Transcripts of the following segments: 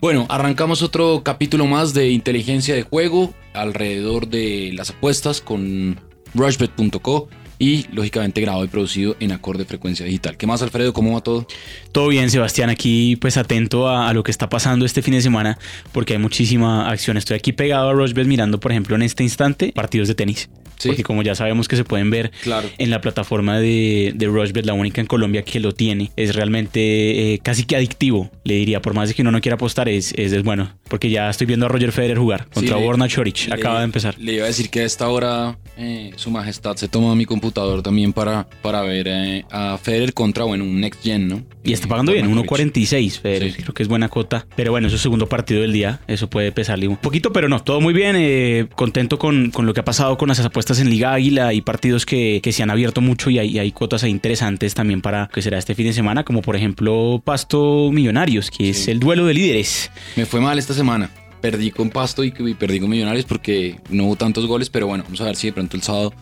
Bueno, arrancamos otro capítulo más de inteligencia de juego alrededor de las apuestas con rushbet.co y lógicamente grabado y producido en acorde frecuencia digital. ¿Qué más, Alfredo? ¿Cómo va todo? Todo bien, Sebastián. Aquí pues atento a, lo que está pasando este fin de semana porque hay muchísima acción. Estoy aquí pegado a Rushbet mirando, por ejemplo, en este instante partidos de tenis. Sí. Porque como ya sabemos que se pueden ver Claro. en la plataforma de, de Rushbet, la única en Colombia que lo tiene, es realmente eh, casi que adictivo, le diría. Por más de que uno no quiera apostar, es, es, es bueno. Porque ya estoy viendo a Roger Federer jugar contra le- Borna Choric. Le- Acaba de empezar. Le iba a decir que a esta hora eh, su majestad se toma mi computador también para, para ver eh, a Federer contra, bueno, un Next Gen, ¿no? Y está pagando bien, Djokovic. 1.46, Federer, Sí. creo que es buena cota. Pero bueno, es su segundo partido del día, eso puede pesarle un poquito, pero no, todo muy bien. eh, contento con, con lo que ha pasado con las apuestas en Liga Águila y partidos que, que se han abierto mucho y hay, y hay cuotas ahí interesantes también para que será este fin de semana, como por ejemplo Pasto Millonarios, que es el duelo de líderes. Me fue mal esta semana. Perdí con Pasto y, y perdí con Millonarios porque no hubo tantos goles, pero bueno, vamos a ver si de pronto el sábado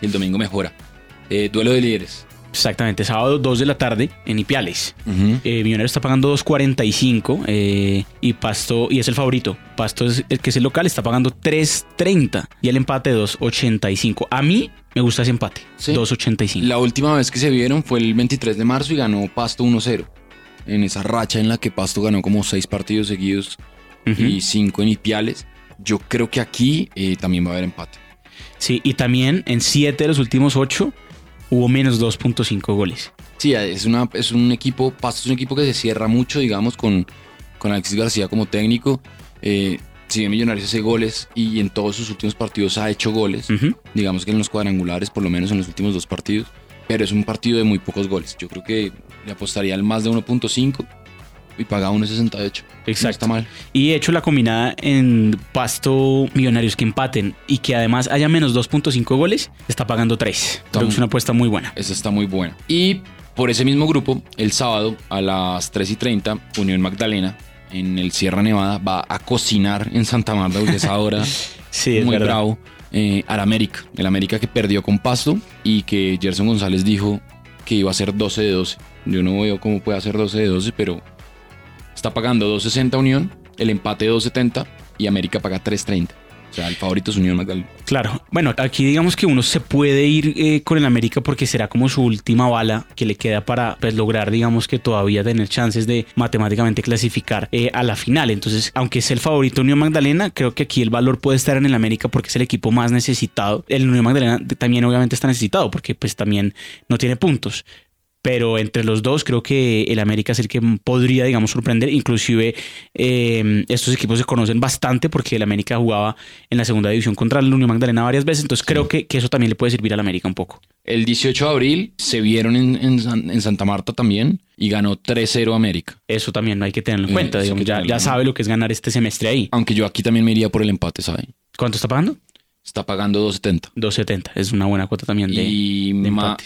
y el domingo mejora. Eh, duelo de líderes. Exactamente, sábado 2 de la tarde en Ipiales. Ujú. Eh, Millonarios está pagando 2.45 eh, y Pasto, y es el favorito. Pasto es el que es el local, está pagando 3.30 y el empate 2.85. A mí me gusta ese empate, Sí. 2.85. La última vez que se vieron fue el 23 de marzo y ganó Pasto 1-0. En esa racha en la que Pasto ganó como seis partidos seguidos Ujú. y cinco en Ipiales. Yo creo que aquí eh, también va a haber empate. Sí, y también en 7 de los últimos 8 hubo menos 2.5 goles. Sí, es, una, es un equipo, Pasto es un equipo que se cierra mucho, digamos, con, con Alexis García como técnico. Eh, si bien Millonarios hace goles y en todos sus últimos partidos ha hecho goles, digamos que en los cuadrangulares, por lo menos en los últimos dos partidos, pero es un partido de muy pocos goles. Yo creo que le apostaría al más de 1.5 y paga 1.68. No Exacto. está mal. Y he hecho la combinada en Pasto Millonarios que empaten y que además haya menos 2.5 goles, está pagando 3. Creo que es una apuesta muy buena. Esa está muy buena. Y por ese mismo grupo, el sábado a las 3 y 30, Unión Magdalena en el Sierra Nevada va a cocinar en Santa Marta, porque es ahora Sí, es muy verdad. bravo, eh, al América. El América que perdió con Pasto y que Gerson González dijo que iba a ser 12 de 12. Yo no veo cómo puede hacer 12 de 12, pero está pagando 2.60 Unión, el empate 2.70 y América paga 3.30. O sea, el favorito es Unión Magdalena. Claro. Bueno, aquí digamos que uno se puede ir eh, con el América porque será como su última bala que le queda para pues, lograr, digamos que todavía tener chances de matemáticamente clasificar eh, a la final. Entonces, aunque es el favorito Unión Magdalena, creo que aquí el valor puede estar en el América porque es el equipo más necesitado. El Unión Magdalena también obviamente está necesitado porque pues también no tiene puntos. Pero entre los dos creo que el América es el que podría, digamos, sorprender. Inclusive eh, estos equipos se conocen bastante porque el América jugaba en la segunda división contra el Unión Magdalena varias veces. Entonces creo que, que eso también le puede servir al América un poco. El 18 de abril se vieron en, en San- en Santa Marta también y ganó 3-0 América. Eso también hay que tenerlo en cuenta. digamos, ya, ya sabe lo que es ganar este semestre ahí. Aunque yo aquí también me iría por el empate, ¿sabe? ¿Cuánto está pagando? Está pagando 2.70. 2.70. Es una buena cuota también de, y de empate.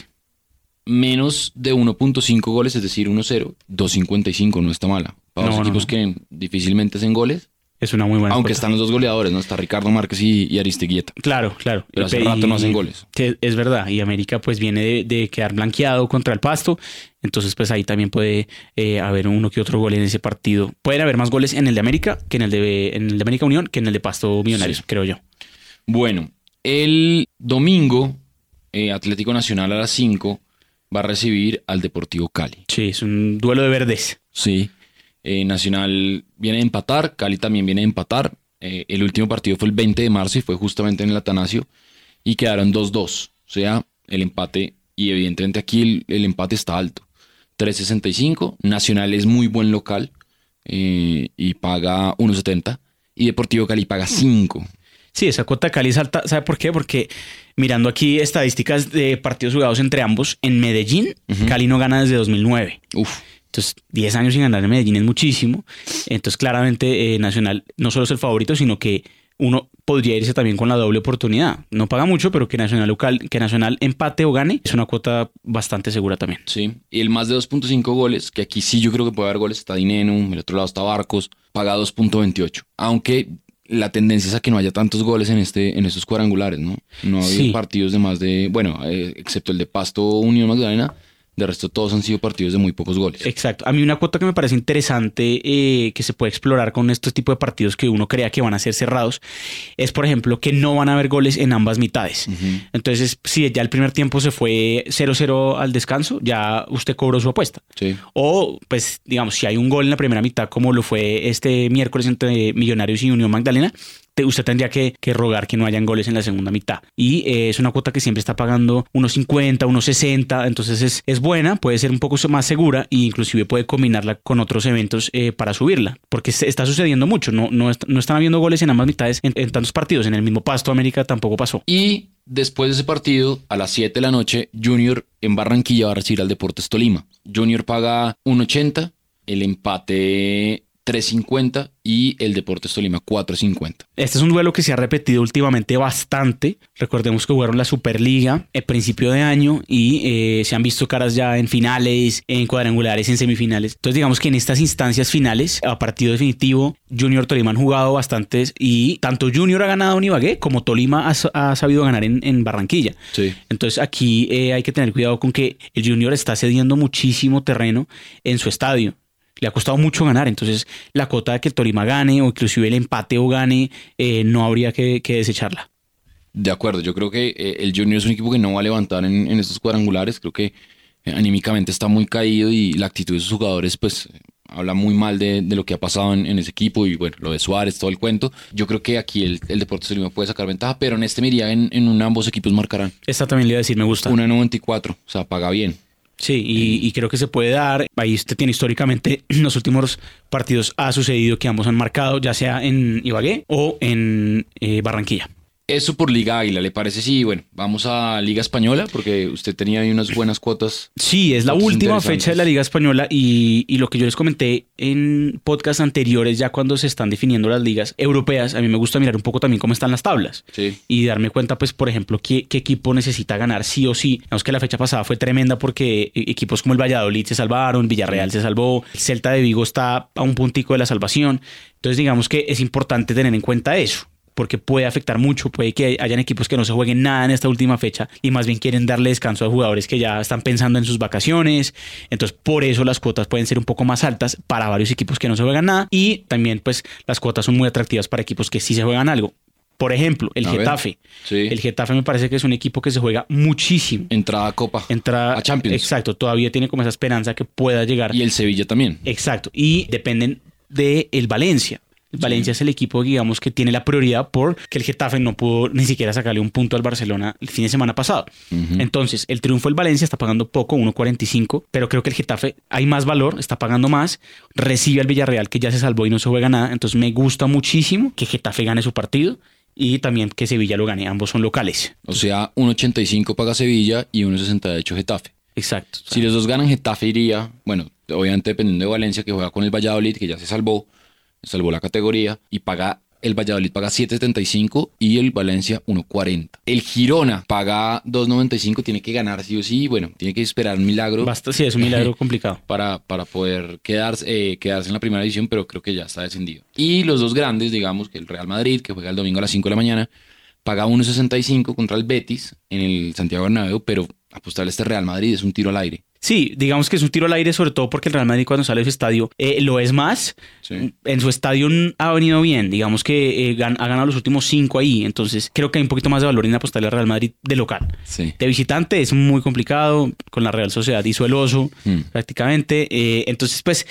Menos de 1.5 goles, es decir, 1-0, 2.55 no está mala. Para No, los equipos no. que difícilmente hacen goles, Es una muy buena aunque cuota. están los dos goleadores, ¿no? Está Ricardo Márquez y, y Aristeguieta. Claro, claro. Pero hace Y- rato no hacen goles. es verdad. Y América pues viene de, de quedar blanqueado contra el Pasto. Entonces pues ahí también puede eh, haber uno que otro gol en ese partido. Pueden haber más goles en el de América que en el de, en el de América Unión que en el de Pasto Millonarios, Sí. creo yo. Bueno, el domingo, eh, Atlético Nacional a las 5 va a recibir al Deportivo Cali. Sí, es un duelo de verdes. Sí. Eh, Nacional viene a empatar, Cali también viene a empatar. Eh, el último partido fue el 20 de marzo y fue justamente en el Atanasio y quedaron 2-2. O sea, el empate, y evidentemente aquí el, el empate está alto. 3.65. Nacional es muy buen local eh, y paga 1.70. Y Deportivo Cali paga 5. Sí, esa cuota de Cali es alta. ¿Sabe por qué? Porque mirando aquí estadísticas de partidos jugados entre ambos, en Medellín. Cali no gana desde 2009. Uf, Entonces, 10 años sin ganar en Medellín es muchísimo. Entonces, claramente, eh, Nacional no solo es el favorito, sino que uno podría irse también con la doble oportunidad. No paga mucho, pero que Nacional local, que Nacional empate o gane es una cuota bastante segura también. sí. Y el más de 2.5 goles, que aquí sí yo creo que puede haber goles, está Dineno, el otro lado está Barcos, paga 2.28. Aunque la tendencia es a que no haya tantos goles en este en estos cuadrangulares, ¿no? No ha habido Sí. partidos de más de, bueno, eh, excepto el de Pasto Unión Magdalena, De resto, todos han sido partidos de muy pocos goles. Exacto. A mí una cuota que me parece interesante eh, que se puede explorar con estos tipos de partidos que uno crea que van a ser cerrados es, por ejemplo, que no van a haber goles en ambas mitades. Entonces, si ya el primer tiempo se fue 0-0 al descanso, ya usted cobró su apuesta. Sí. O, pues, digamos, si hay un gol en la primera mitad, como lo fue este miércoles entre Millonarios y Unión Magdalena, usted tendría que, rogar que no hayan goles en la segunda mitad. Y eh, es una cuota que siempre está pagando unos 50, unos 60, entonces es, es buena, puede ser un poco más segura e inclusive puede combinarla con otros eventos eh, para subirla, porque está sucediendo mucho, no, no, no están habiendo goles en ambas mitades en, tantos partidos, en el mismo Pasto América tampoco pasó. Y después de ese partido, a las 7 de la noche, Junior en Barranquilla va a recibir al Deportes Tolima. Junior paga 1.80, el empate 3.50 y el Deportes Tolima 4.50. Este es un duelo que se ha repetido últimamente bastante. Recordemos que jugaron la Superliga el principio de año y eh, se han visto caras ya en finales, en cuadrangulares, en semifinales. Entonces digamos que en estas instancias finales, a partido definitivo, Junior Tolima han jugado bastantes y tanto Junior ha ganado en Ibagué como Tolima ha, sabido ganar en, Barranquilla. Sí. Entonces aquí eh, hay que tener cuidado con que el Junior está cediendo muchísimo terreno en su estadio le ha costado mucho ganar. Entonces, la cota de que el Torima gane o inclusive el empate o gane, eh, no habría que, desecharla. De acuerdo, yo creo que eh, el Junior es un equipo que no va a levantar en, estos cuadrangulares. Creo que eh, anímicamente está muy caído y la actitud de sus jugadores, pues habla muy mal de, lo que ha pasado en, ese equipo y bueno, lo de Suárez, todo el cuento. Yo creo que aquí el, el Deportes Tolima puede sacar ventaja, pero en este me iría en, en un ambos equipos marcarán. Esta también le iba a decir, me gusta. Una 94, o sea, paga bien. Sí, y, creo que se puede dar. Ahí usted tiene históricamente en los últimos partidos ha sucedido que ambos han marcado, ya sea en Ibagué o en eh, Barranquilla. Eso por Liga Águila, ¿le parece? Sí, bueno, vamos a Liga Española porque usted tenía ahí unas buenas cuotas. Sí, es la última fecha de la Liga Española y, lo que yo les comenté en podcasts anteriores, ya cuando se están definiendo las ligas europeas, a mí me gusta mirar un poco también cómo están las tablas sí. y darme cuenta, pues, por ejemplo, qué, qué equipo necesita ganar sí o sí. Vemos que la fecha pasada fue tremenda porque e, equipos como el Valladolid se salvaron, Villarreal se salvó, el Celta de Vigo está a un puntico de la salvación. Entonces, digamos que es importante tener en cuenta eso porque puede afectar mucho, puede que hayan equipos que no se jueguen nada en esta última fecha y más bien quieren darle descanso a jugadores que ya están pensando en sus vacaciones, entonces por eso las cuotas pueden ser un poco más altas para varios equipos que no se juegan nada y también pues las cuotas son muy atractivas para equipos que sí se juegan algo. Por ejemplo, el Getafe. El Getafe me parece que es un equipo que se juega muchísimo. Entrada a Copa. Entrada a Champions. Exacto, todavía tiene como esa esperanza que pueda llegar. Y el Sevilla también. Exacto. Y dependen de el Valencia. Valencia es el equipo, digamos, que tiene la prioridad porque el Getafe no pudo ni siquiera sacarle un punto al Barcelona el fin de semana pasado. Entonces, el triunfo del Valencia está pagando poco, 1.45, pero creo que el Getafe hay más valor, está pagando más, recibe al Villarreal que ya se salvó y no se juega nada. Entonces, me gusta muchísimo que Getafe gane su partido y también que Sevilla lo gane. Ambos son locales. O sea, 1.85 paga Sevilla y 1.68 Getafe. Exacto. Si los dos ganan, Getafe iría, bueno, obviamente dependiendo de Valencia, que juega con el Valladolid, que ya se salvó salvó la categoría y paga el Valladolid paga 7.75 y el Valencia 1.40. El Girona paga 2.95, tiene que ganar sí o sí, bueno, tiene que esperar un milagro. Basta, sí, es un milagro complicado. Para, para poder quedarse, eh, quedarse en la primera división, pero creo que ya está descendido. Y los dos grandes, digamos, que el Real Madrid, que juega el domingo a las 5 de la mañana, paga 1.65 contra el Betis en el Santiago Bernabéu, pero apostarle a este Real Madrid es un tiro al aire. Sí, digamos que es un tiro al aire, sobre todo porque el Real Madrid cuando sale de su estadio eh, lo es más. En su estadio ha venido bien, digamos que eh, ha ganado los últimos cinco ahí, entonces creo que hay un poquito más de valor en apostarle al Real Madrid de local. De visitante es muy complicado, con la Real Sociedad hizo el oso hmm. prácticamente. Eh, entonces, pues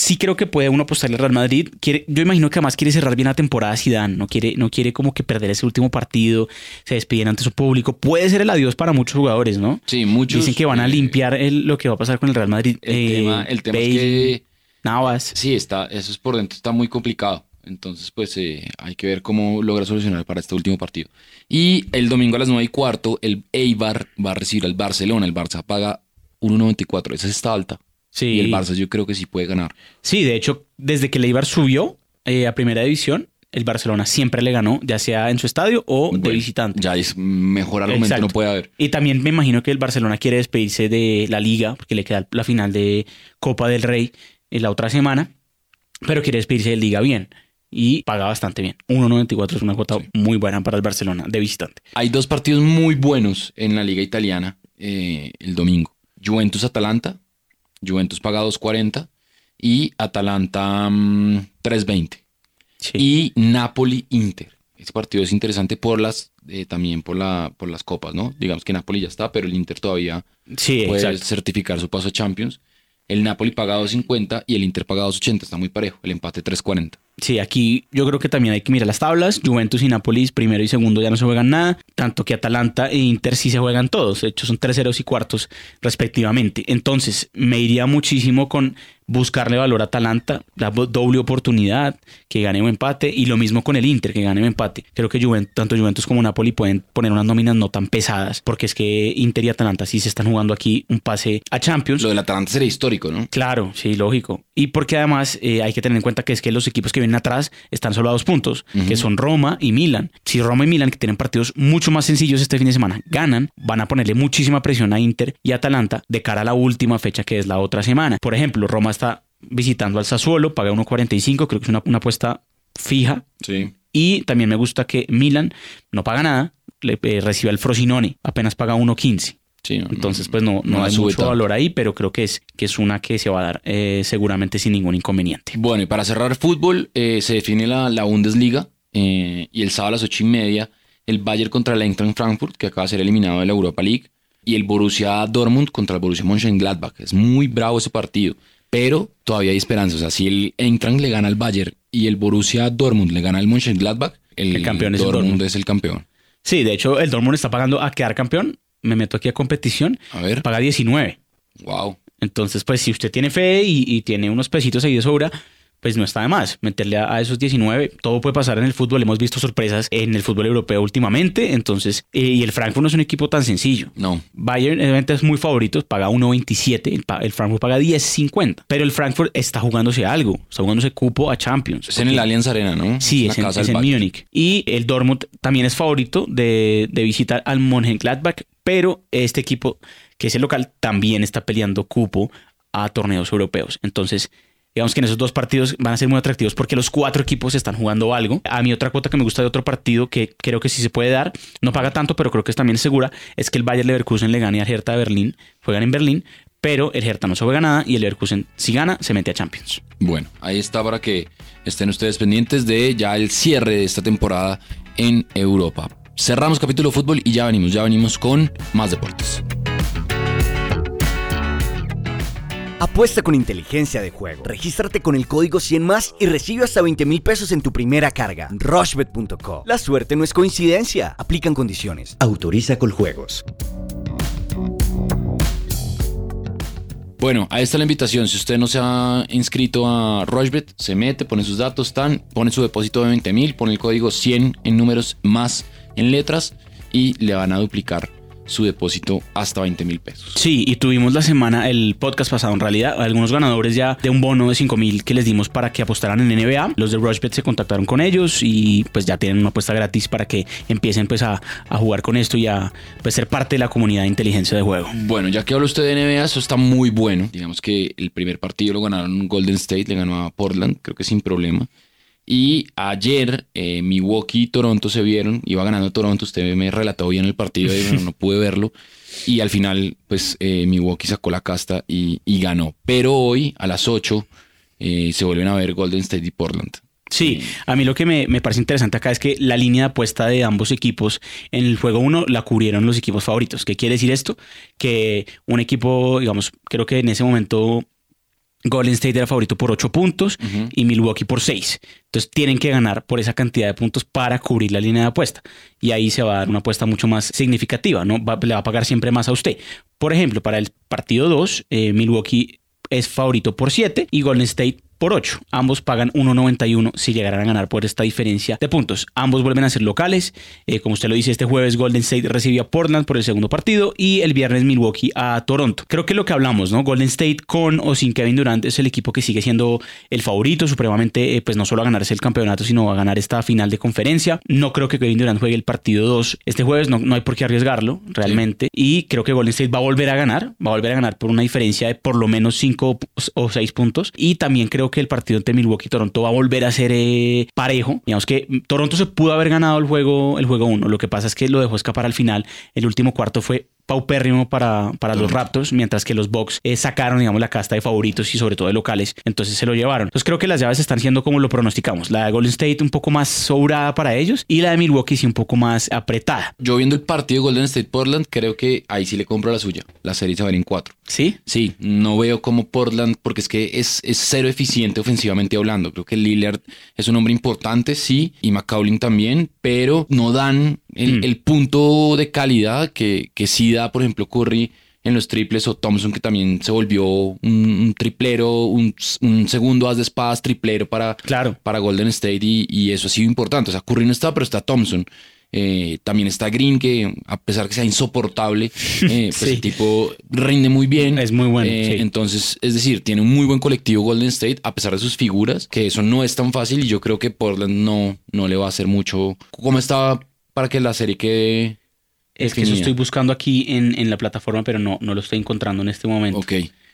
sí creo que puede uno apostarle al Real Madrid. Quiere, yo imagino que además quiere cerrar bien la temporada Zidane, no quiere, no quiere como que perder ese último partido, se despiden ante su público. Puede ser el adiós para muchos jugadores, ¿no? Sí, muchos. Dicen que van a eh, limpiar lo que va a pasar con el Real Madrid. El tema, el tema es que... Navas. Sí, está, eso es por dentro, está muy complicado. Entonces, pues eh, hay que ver cómo logra solucionar para este último partido. Y el domingo a las 9 y cuarto, el Eibar va a recibir al Barcelona. El Barça paga 1.94. Esa está alta. Sí. Y el Barça yo creo que sí puede ganar. Sí, de hecho, desde que el Eibar subió eh, a primera división, el Barcelona siempre le ganó, ya sea en su estadio o de visitante. Ya es mejor argumento no puede haber. Y también me imagino que el Barcelona quiere despedirse de la liga, porque le queda la final de Copa del Rey en la otra semana, pero quiere despedirse de liga bien. Y paga bastante bien. 1.94 es una cuota muy buena para el Barcelona de visitante. Hay dos partidos muy buenos en la liga italiana eh, el domingo. Juventus-Atalanta. Juventus paga 2.40 y Atalanta mm, 3.20. Sí. Y Napoli-Inter. Ese partido es interesante por las, eh, también por, la, por las copas, ¿no? Digamos que Napoli ya está, pero el Inter todavía sí, puede exacto. certificar su paso a Champions. El Napoli paga 2.50 y el Inter paga 2.80. Está muy parejo. El empate 3.40. Sí, aquí yo creo que también hay que mirar las tablas. Juventus y Nápoles, primero y segundo, ya no se juegan nada. Tanto que Atalanta e Inter sí se juegan todos. De hecho, son terceros y cuartos respectivamente. Entonces, me iría muchísimo con buscarle valor a Atalanta, la do- doble oportunidad, que gane o empate, y lo mismo con el Inter, que gane o empate. Creo que Juventus, tanto Juventus como Napoli pueden poner unas nóminas no tan pesadas, porque es que Inter y Atalanta sí se están jugando aquí un pase a Champions. Lo del Atalanta sería histórico, ¿no? Claro, sí, lógico. Y porque además eh, hay que tener en cuenta que es que los equipos que vienen atrás están solo a dos puntos, que son Roma y Milan. Si Roma y Milan, que tienen partidos mucho más sencillos este fin de semana, ganan, van a ponerle muchísima presión a Inter y Atalanta de cara a la última fecha que es la otra semana. Por ejemplo, Roma está visitando al Sassuolo, paga 1.45, creo que es una, una apuesta fija. Sí. Y también me gusta que Milan no paga nada, le eh, recibe al Frosinone, apenas paga 1.15. Sí, no, Entonces, no, pues no, no, la hay mucho valor ahí, pero creo que es, que es una que se va a dar eh, seguramente sin ningún inconveniente. Bueno, y para cerrar fútbol, eh, se define la, la Bundesliga eh, y el sábado a las ocho y media el Bayern contra el Eintracht Frankfurt, que acaba de ser eliminado de la Europa League, y el Borussia Dortmund contra el Borussia Mönchengladbach. Es muy bravo ese partido, pero todavía hay esperanza. O sea, si el Eintracht le gana al Bayern y el Borussia Dortmund le gana al Mönchengladbach, el, El campeón es el Dortmund, Dortmund. es el campeón. Sí, de hecho, el Dortmund está pagando a quedar campeón. Me meto aquí a competición, A ver, paga 19. wow. Entonces, pues si usted tiene fe y, y tiene unos pesitos ahí de sobra, pues no está de más meterle a, a esos 19. Todo puede pasar en el fútbol. Hemos visto sorpresas en el fútbol europeo últimamente. Entonces, eh, y el Frankfurt no es un equipo tan sencillo. No, Bayern obviamente es muy favorito, paga 1.27, el, Frankfurt paga 10.50, pero el Frankfurt está jugándose algo, está jugándose cupo a Champions. es en el Allianz Arena, ¿no? Sí, es en, es en. Múnich. Y el Dortmund también es favorito de, de visitar al Mönchengladbach, pero este equipo, que es el local, también está peleando cupo a torneos europeos. Entonces, digamos que en esos dos partidos van a ser muy atractivos porque los cuatro equipos están jugando algo. A mí otra cuota que me gusta de otro partido que creo que sí se puede dar, no paga tanto, pero creo que es también segura, es que el Bayer Leverkusen le gane al Hertha de Berlín, juegan en Berlín, pero el Hertha no se juega nada y el Leverkusen si gana se mete a Champions. Bueno, ahí está para que estén ustedes pendientes de ya el cierre de esta temporada en Europa. Cerramos capítulo fútbol y ya venimos, ya venimos con más deportes. Apuesta con inteligencia de juego. Regístrate con el código 100 más y recibe hasta 20 mil pesos en tu primera carga. Rushbet.co. La suerte no es coincidencia. Aplican condiciones. Autoriza con juegos. Bueno, ahí está la invitación. Si usted no se ha inscrito a Rushbet, se mete, pone sus datos, tan, pone su depósito de 20 mil, pone el código 100 en números más en letras y le van a duplicar su depósito hasta 20 mil pesos. Sí, y tuvimos la semana, el podcast pasado en realidad, algunos ganadores ya de un bono de 5 mil que les dimos para que apostaran en NBA. Los de Rushbet se contactaron con ellos y pues ya tienen una apuesta gratis para que empiecen pues a, a jugar con esto y a pues, ser parte de la comunidad de inteligencia de juego. Bueno, ya que habla usted de NBA, eso está muy bueno. Digamos que el primer partido lo ganaron Golden State, le ganó a Portland, creo que sin problema. Y ayer eh, Milwaukee y Toronto se vieron, iba ganando Toronto, usted me relató bien el partido y bueno, no pude verlo. Y al final, pues eh, Milwaukee sacó la casta y, ganó. Pero hoy, a las 8, eh, se vuelven a ver Golden State y Portland. Sí, a mí lo que me, me parece interesante acá es que la línea apuesta de ambos equipos en el juego 1 la cubrieron los equipos favoritos. ¿Qué quiere decir esto? Que un equipo, digamos, creo que en ese momento Golden State era favorito por 8 puntos y Milwaukee por 6. Entonces tienen que ganar por esa cantidad de puntos para cubrir la línea de apuesta. Y ahí se va a dar una apuesta mucho más significativa, ¿no? Va- le va a pagar siempre más a usted. Por ejemplo, para el partido 2, eh, Milwaukee es favorito por 7 y Golden State por 8. Ambos pagan 1.91 si llegaran a ganar por esta diferencia de puntos. Ambos vuelven a ser locales. Eh, como usted lo dice, este jueves Golden State recibió a Portland por el segundo partido y el viernes Milwaukee a Toronto. Creo que lo que hablamos, ¿no? Golden State con o sin Kevin Durant es el equipo que sigue siendo el favorito supremamente, eh, pues no solo a ganarse el campeonato, sino a ganar esta final de conferencia. No creo que Kevin Durant juegue el partido 2 este jueves, no, no hay por qué arriesgarlo realmente. Y creo que Golden State va a volver a ganar, va a volver a ganar por una diferencia de por lo menos 5 o 6 puntos. Y también creo que el partido entre Milwaukee y Toronto va a volver a ser eh, parejo. Digamos que mm, Toronto se pudo haber ganado el juego el juego 1. Lo que pasa es que lo dejó escapar al final. El último cuarto fue paupérrimo para, para los Raptors, mientras que los Bucks eh, sacaron, digamos, la casta de favoritos y sobre todo de locales, entonces se lo llevaron. Entonces creo que las llaves están siendo como lo pronosticamos. La de Golden State un poco más sobrada para ellos y la de Milwaukee sí un poco más apretada. Yo viendo el partido de Golden State Portland, creo que ahí sí le compro la suya. La serie se va a en cuatro. ¿Sí? Sí, no veo como Portland, porque es que es, es cero eficiente ofensivamente hablando. Creo que Lillard es un hombre importante, sí, y McCaulin también, pero no dan el, Mm. el punto de calidad que, que sí da, por ejemplo, Curry en los triples o Thompson que también se volvió un, un triplero, un, un segundo as de espadas triplero para, Claro. para Golden State y, y eso ha sido importante. O sea, Curry no está, pero está Thompson. Eh, también está Green, que a pesar que sea insoportable, eh, pues Sí. el tipo rinde muy bien. Es muy bueno, Eh, sí. Entonces, es decir, tiene un muy buen colectivo Golden State, a pesar de sus figuras, que eso no es tan fácil y yo creo que Portland no, no le va a hacer mucho. ¿Cómo estaba para que la serie quede? Es que eso estoy buscando aquí en, en la plataforma, pero no, no lo estoy encontrando en este momento. Ok.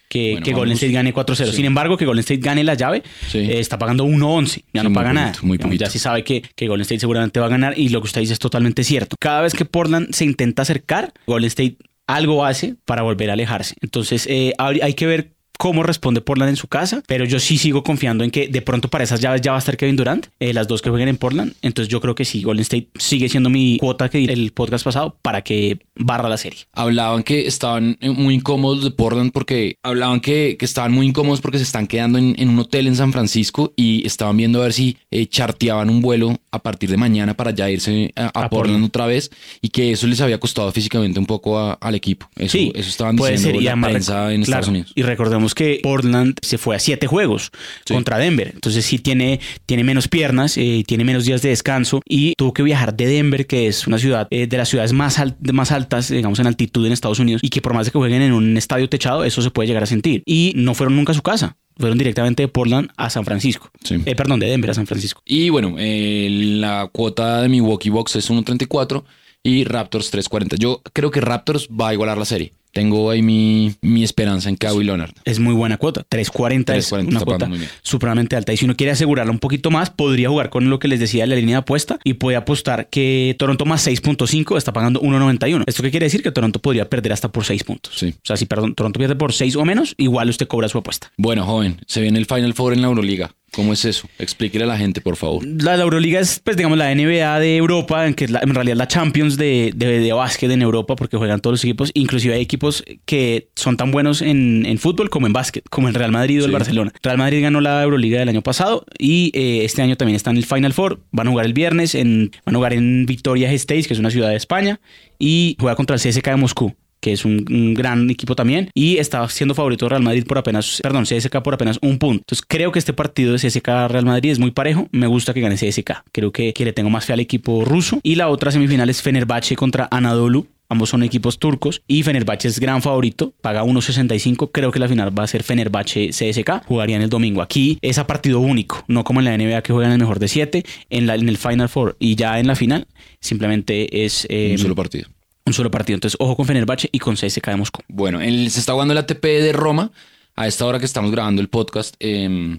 Que, Bueno, que Golden. State gane 4-0. Sí. Sin embargo, que Golden State gane la llave, Sí. eh, está pagando 1-11. Ya Sí, no paga nada. muy Digamos, ya sí sabe que, que Golden State seguramente va a ganar y lo que usted dice es totalmente cierto. Cada vez que Portland se intenta acercar, Golden State algo hace para volver a alejarse. Entonces, eh, hay que ver cómo responde Portland en su casa, pero yo sí sigo confiando en que de pronto para esas llaves ya va a estar Kevin Durant, eh, las dos que jueguen en Portland. Entonces yo creo que sí, Golden State sigue siendo mi cuota que di el podcast pasado para que barra la serie. Hablaban que estaban eh, muy incómodos de Portland porque hablaban que, que estaban muy incómodos porque se están quedando en, en un hotel en San Francisco y estaban viendo a ver si eh, charteaban un vuelo a partir de mañana para ya irse a, a A Portland, Portland. otra vez y que eso les había costado físicamente un poco a- al equipo. Eso, Sí, eso estaban puede diciendo ser. Y la prensa en claro, Estados Unidos. Y recordemos que Portland se fue a siete juegos Sí. contra Denver. Entonces sí tiene, tiene menos piernas, eh, tiene menos días de descanso y tuvo que viajar de Denver, que es una ciudad eh, de las ciudades más, al- de más altas, digamos, en altitud en Estados Unidos y que por más de que jueguen en un estadio techado, eso se puede llegar a sentir. Y no fueron nunca a su casa. Fueron directamente de Portland a San Francisco. Sí. Eh, perdón, de Denver a San Francisco. Y bueno, eh, la cuota de Milwaukee Bucks es 1.34 y Raptors 3.40. Yo creo que Raptors va a igualar la serie. Tengo ahí mi, mi esperanza en Kawhi Leonard. Es muy buena cuota. 3.40 es 3.40 una cuota supremamente alta. Y si uno quiere asegurarla un poquito más, podría jugar con lo que les decía de la línea de apuesta y puede apostar que Toronto más 6.5 está pagando 1.91. ¿Esto qué quiere decir? Que Toronto podría perder hasta por 6 puntos. Sí. O sea, si perdón, Toronto pierde por 6 o menos, igual usted cobra su apuesta. Bueno, joven, se viene el Final Four en la Euroliga. ¿Cómo es eso? Explíquele a la gente, por favor. La, la Euroliga es, pues, digamos, la NBA de Europa, en que es la- en realidad la Champions de, de, de básquet en Europa, porque juegan todos los equipos. Inclusive hay equipos que son tan buenos en, en fútbol como en básquet, como el Real Madrid o el Sí. Barcelona. Real Madrid ganó la Euroliga del año pasado y eh, este año también está en el Final Four. Van a jugar el viernes, en, van a jugar en Victoria Gasteiz, que es una ciudad de España, y juega contra el CSK de Moscú que es un, gran equipo también, y está siendo favorito Real Madrid por apenas, perdón, CSK por apenas un punto. Entonces creo que este partido de CSK Real Madrid es muy parejo. Me gusta que gane CSK. Creo que, que le tengo más fe al equipo ruso. Y la otra semifinal es Fenerbahce contra Anadolu. Ambos son equipos turcos y Fenerbahce es gran favorito, paga 1.65. Creo que la final va a ser Fenerbahce CSK. Jugarían el domingo. Aquí es a partido único, no como en la NBA que juegan el mejor de 7, en, en el Final Four y ya en la final simplemente es eh, un solo partido. Un solo partido. Entonces, ojo con Fenerbahce y con CSK de Moscú. Bueno, el- se está jugando el ATP de Roma. A esta hora que estamos grabando el podcast, eh,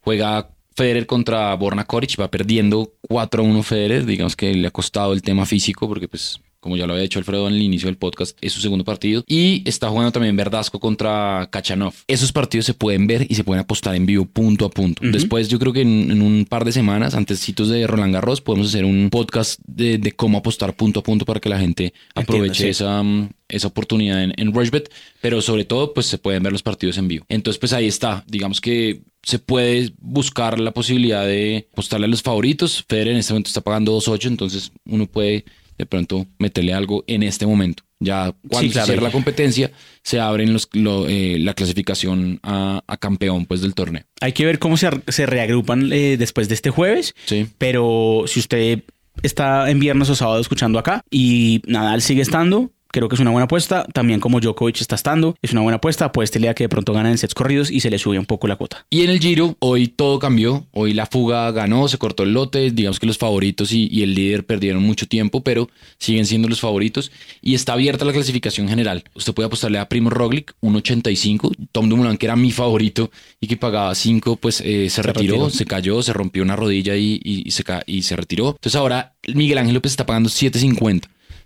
juega Federer contra Borna Koric. Va perdiendo 4-1 Federer. Digamos que le ha costado el tema físico porque, pues, como ya lo había dicho Alfredo en el inicio del podcast, es su segundo partido. Y está jugando también Verdasco contra Kachanov. Esos partidos se pueden ver y se pueden apostar en vivo punto a punto. Ujú. Después, yo creo que en, en un par de semanas, antesitos de Roland Garros, podemos hacer un podcast de, de cómo apostar punto a punto para que la gente aproveche sí. esa, mm, esa oportunidad en, en Rushbet, pero sobre todo pues se pueden ver los partidos en vivo. Entonces pues ahí está, digamos que se puede buscar la posibilidad de apostarle a los favoritos. Federer en este momento está pagando 2.8, entonces uno puede de pronto meterle algo en este momento. Ya cuando Sí, claro. se cierra la competencia, se abren los, lo- eh, la clasificación a, a campeón pues del torneo. Hay que ver cómo se, se reagrupan eh, después de este jueves. Sí. Pero si usted está en viernes o sábado escuchando acá y Nadal sigue estando, creo que es una buena apuesta. También como Djokovic está estando, es una buena apuesta. Apuéstele a que de pronto ganan en sets corridos y se le sube un poco la cuota. Y en el Giro, hoy todo cambió. Hoy la fuga ganó, se cortó el lote. Digamos que los favoritos y, y el líder perdieron mucho tiempo, pero siguen siendo los favoritos. Y está abierta la clasificación general. Usted puede apostarle a Primo Roglic, 1.85. Tom Dumoulin, que era mi favorito y que pagaba 5, pues eh, se, retiró, retiró. se cayó, se rompió una rodilla y, y- y se, y se retiró. Entonces ahora Miguel Ángel López está pagando 7.50.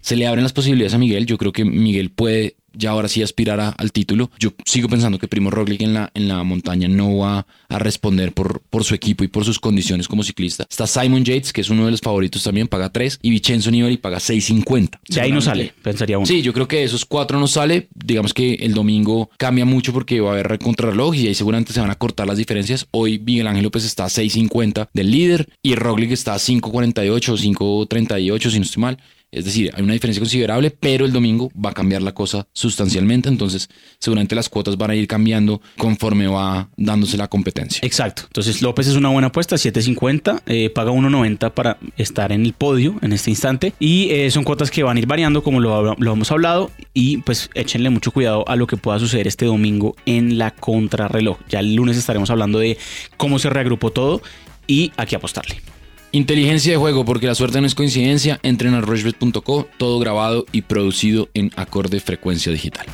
se le abren las posibilidades a Miguel. Yo creo que Miguel puede ya ahora sí aspirar al título. Yo sigo pensando que Primo Roglic en la, en la montaña no va a responder por, por su equipo y por sus condiciones como ciclista. Está Simon Yates, que es uno de los favoritos también, paga 3, y Vincenzo Nibali paga 6.50. De ahí no sale, pensaría uno. Sí, yo creo que esos cuatro no sale. Digamos que el domingo cambia mucho porque va a haber contrarreloj y ahí seguramente se van a cortar las diferencias. Hoy Miguel Ángel López está a 6.50 del líder y Roglic está a 5.48 o 5.38 si no estoy mal. Es decir, hay una diferencia considerable, pero el domingo va a cambiar la cosa sustancialmente. Entonces, seguramente las cuotas van a ir cambiando conforme va dándose la competencia. Exacto. Entonces, López es una buena apuesta, 7.50, eh, paga 1.90 para estar en el podio en este instante. Y eh, son cuotas que van a ir variando, como lo, hemos hablado. Y pues échenle mucho cuidado a lo que pueda suceder este domingo en la contrarreloj. Ya el lunes estaremos hablando de cómo se reagrupó todo y a qué apostarle. Inteligencia de juego, porque la suerte no es coincidencia. Entren a rushbet.co, todo grabado y producido en acorde frecuencia digital.